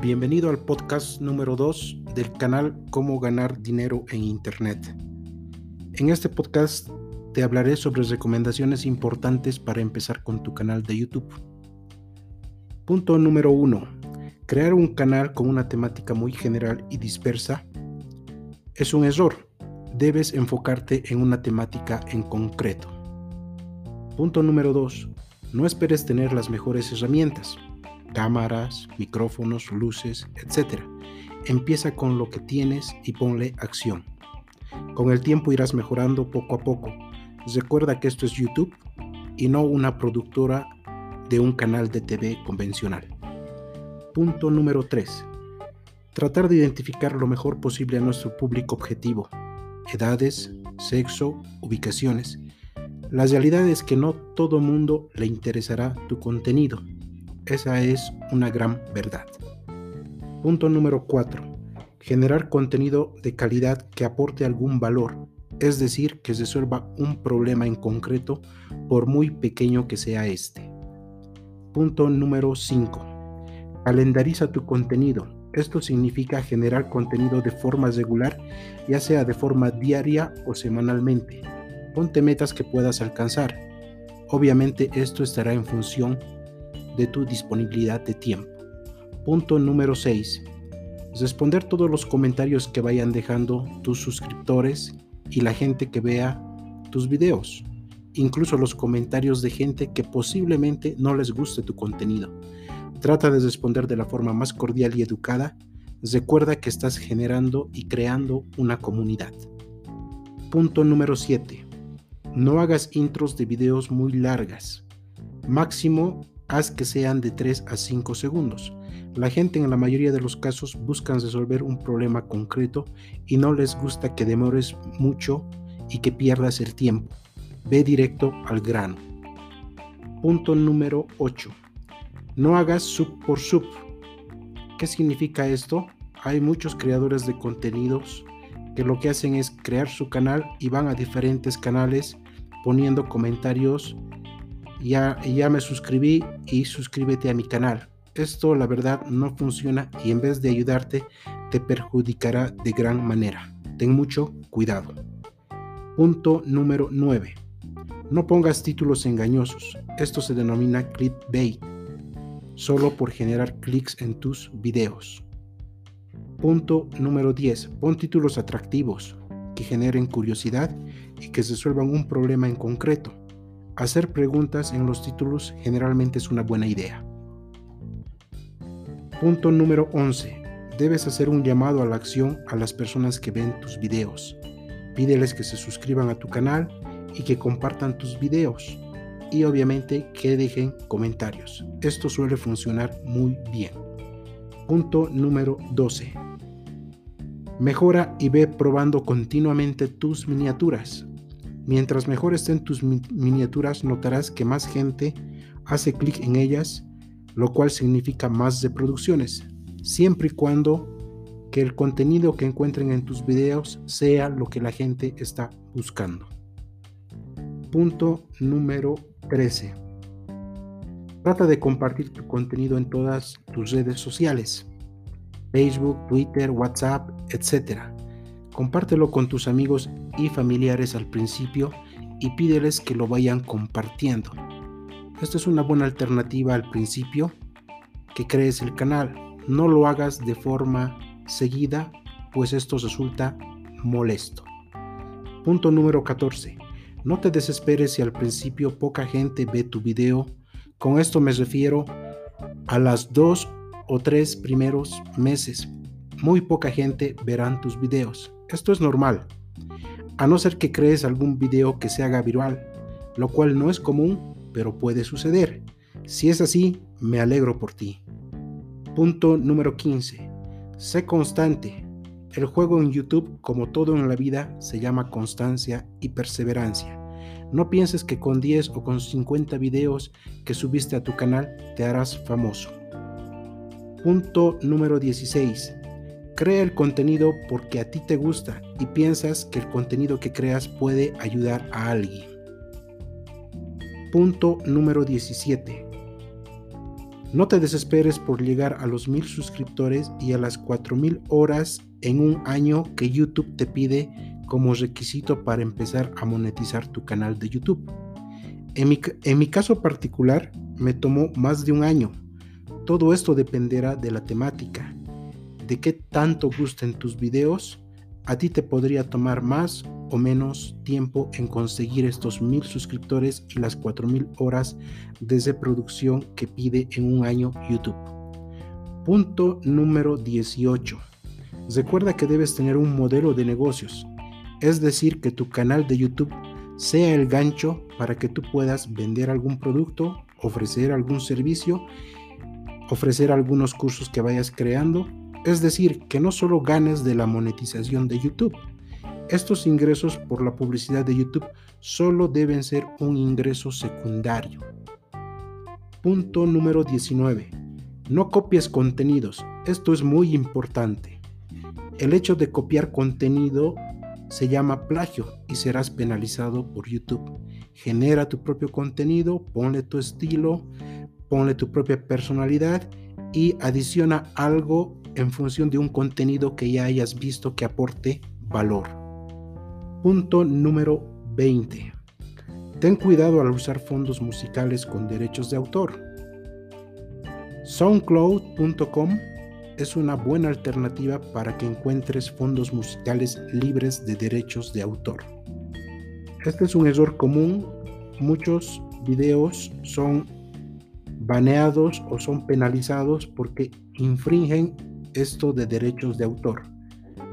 Bienvenido al podcast número 2 del canal Cómo ganar dinero en Internet. En este podcast te hablaré sobre recomendaciones importantes para empezar con tu canal de YouTube. Punto número 1. Crear un canal con una temática muy general y dispersa es un error. Debes enfocarte en una temática en concreto. Punto número 2. No esperes tener las mejores herramientas cámaras, micrófonos, luces, etc. Empieza con lo que tienes y ponle acción. Con el tiempo irás mejorando poco a poco. Recuerda que esto es YouTube y no una productora de un canal de TV convencional. Punto número 3. Tratar de identificar lo mejor posible a nuestro público objetivo. Edades, sexo, ubicaciones. La realidad es que no todo mundo le interesará tu contenido esa es una gran verdad. Punto número 4. Generar contenido de calidad que aporte algún valor, es decir, que resuelva un problema en concreto por muy pequeño que sea este. Punto número 5. Calendariza tu contenido. Esto significa generar contenido de forma regular, ya sea de forma diaria o semanalmente. Ponte metas que puedas alcanzar. Obviamente esto estará en función de tu disponibilidad de tiempo. Punto número 6. Responder todos los comentarios que vayan dejando tus suscriptores y la gente que vea tus videos. Incluso los comentarios de gente que posiblemente no les guste tu contenido. Trata de responder de la forma más cordial y educada. Recuerda que estás generando y creando una comunidad. Punto número 7. No hagas intros de videos muy largas. Máximo haz que sean de 3 a 5 segundos. La gente en la mayoría de los casos buscan resolver un problema concreto y no les gusta que demores mucho y que pierdas el tiempo. Ve directo al grano. Punto número 8. No hagas sub por sub. ¿Qué significa esto? Hay muchos creadores de contenidos que lo que hacen es crear su canal y van a diferentes canales poniendo comentarios ya, ya me suscribí y suscríbete a mi canal. Esto la verdad no funciona y en vez de ayudarte te perjudicará de gran manera. Ten mucho cuidado. Punto número 9. No pongas títulos engañosos. Esto se denomina clickbait, solo por generar clics en tus videos. Punto número 10. Pon títulos atractivos que generen curiosidad y que resuelvan un problema en concreto. Hacer preguntas en los títulos generalmente es una buena idea. Punto número 11. Debes hacer un llamado a la acción a las personas que ven tus videos. Pídeles que se suscriban a tu canal y que compartan tus videos. Y obviamente que dejen comentarios. Esto suele funcionar muy bien. Punto número 12. Mejora y ve probando continuamente tus miniaturas. Mientras mejor estén tus miniaturas, notarás que más gente hace clic en ellas, lo cual significa más reproducciones, siempre y cuando que el contenido que encuentren en tus videos sea lo que la gente está buscando. Punto número 13. Trata de compartir tu contenido en todas tus redes sociales, Facebook, Twitter, WhatsApp, etc. Compártelo con tus amigos y familiares al principio y pídeles que lo vayan compartiendo. Esta es una buena alternativa al principio que crees el canal. No lo hagas de forma seguida, pues esto resulta molesto. Punto número 14. No te desesperes si al principio poca gente ve tu video. Con esto me refiero a las dos o tres primeros meses. Muy poca gente verán tus videos. Esto es normal, a no ser que crees algún video que se haga viral, lo cual no es común, pero puede suceder. Si es así, me alegro por ti. Punto número 15. Sé constante. El juego en YouTube, como todo en la vida, se llama constancia y perseverancia. No pienses que con 10 o con 50 videos que subiste a tu canal te harás famoso. Punto número 16. Crea el contenido porque a ti te gusta y piensas que el contenido que creas puede ayudar a alguien. Punto número 17. No te desesperes por llegar a los mil suscriptores y a las cuatro mil horas en un año que YouTube te pide como requisito para empezar a monetizar tu canal de YouTube. En mi caso particular, me tomó más de un año. Todo esto dependerá de la temática, de qué tanto gusten tus videos. A ti te podría tomar más o menos tiempo en conseguir estos mil suscriptores y las cuatro mil horas de producción que pide en un año YouTube. Punto número 18. Recuerda que debes tener un modelo de negocios, es decir, que tu canal de YouTube sea el gancho para que tú puedas vender algún producto, ofrecer algún servicio, ofrecer algunos cursos que vayas creando, es decir, que no solo ganes de la monetización de YouTube, estos ingresos por la publicidad de YouTube solo deben ser un ingreso secundario. Punto número 19. No copies contenidos. Esto es muy importante. El hecho de copiar contenido se llama plagio y serás penalizado por YouTube. Genera tu propio contenido, ponle tu estilo, ponle tu propia personalidad y adiciona algo en función de un contenido que ya hayas visto que aporte valor. Punto número 20. Ten cuidado al usar fondos musicales con derechos de autor. SoundCloud.com es una buena alternativa para que encuentres fondos musicales libres de derechos de autor. Este es un error común. Muchos videos son baneados o son penalizados porque infringen esto de derechos de autor.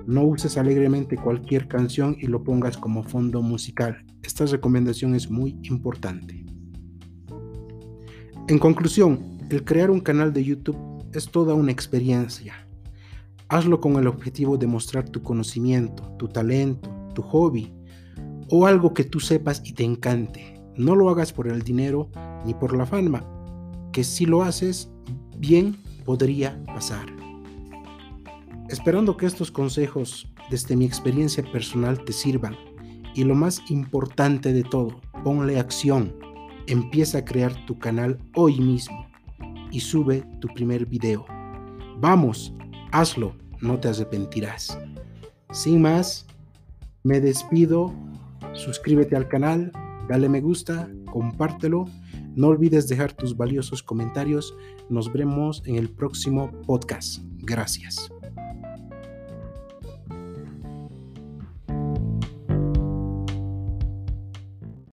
No uses alegremente cualquier canción y lo pongas como fondo musical. Esta recomendación es muy importante. En conclusión, el crear un canal de YouTube es toda una experiencia. Hazlo con el objetivo de mostrar tu conocimiento, tu talento, tu hobby o algo que tú sepas y te encante. No lo hagas por el dinero ni por la fama, que si lo haces bien podría pasar. Esperando que estos consejos desde mi experiencia personal te sirvan y lo más importante de todo, ponle acción. Empieza a crear tu canal hoy mismo y sube tu primer video. Vamos, hazlo, no te arrepentirás. Sin más, me despido. Suscríbete al canal, dale me gusta, compártelo. No olvides dejar tus valiosos comentarios. Nos vemos en el próximo podcast. Gracias.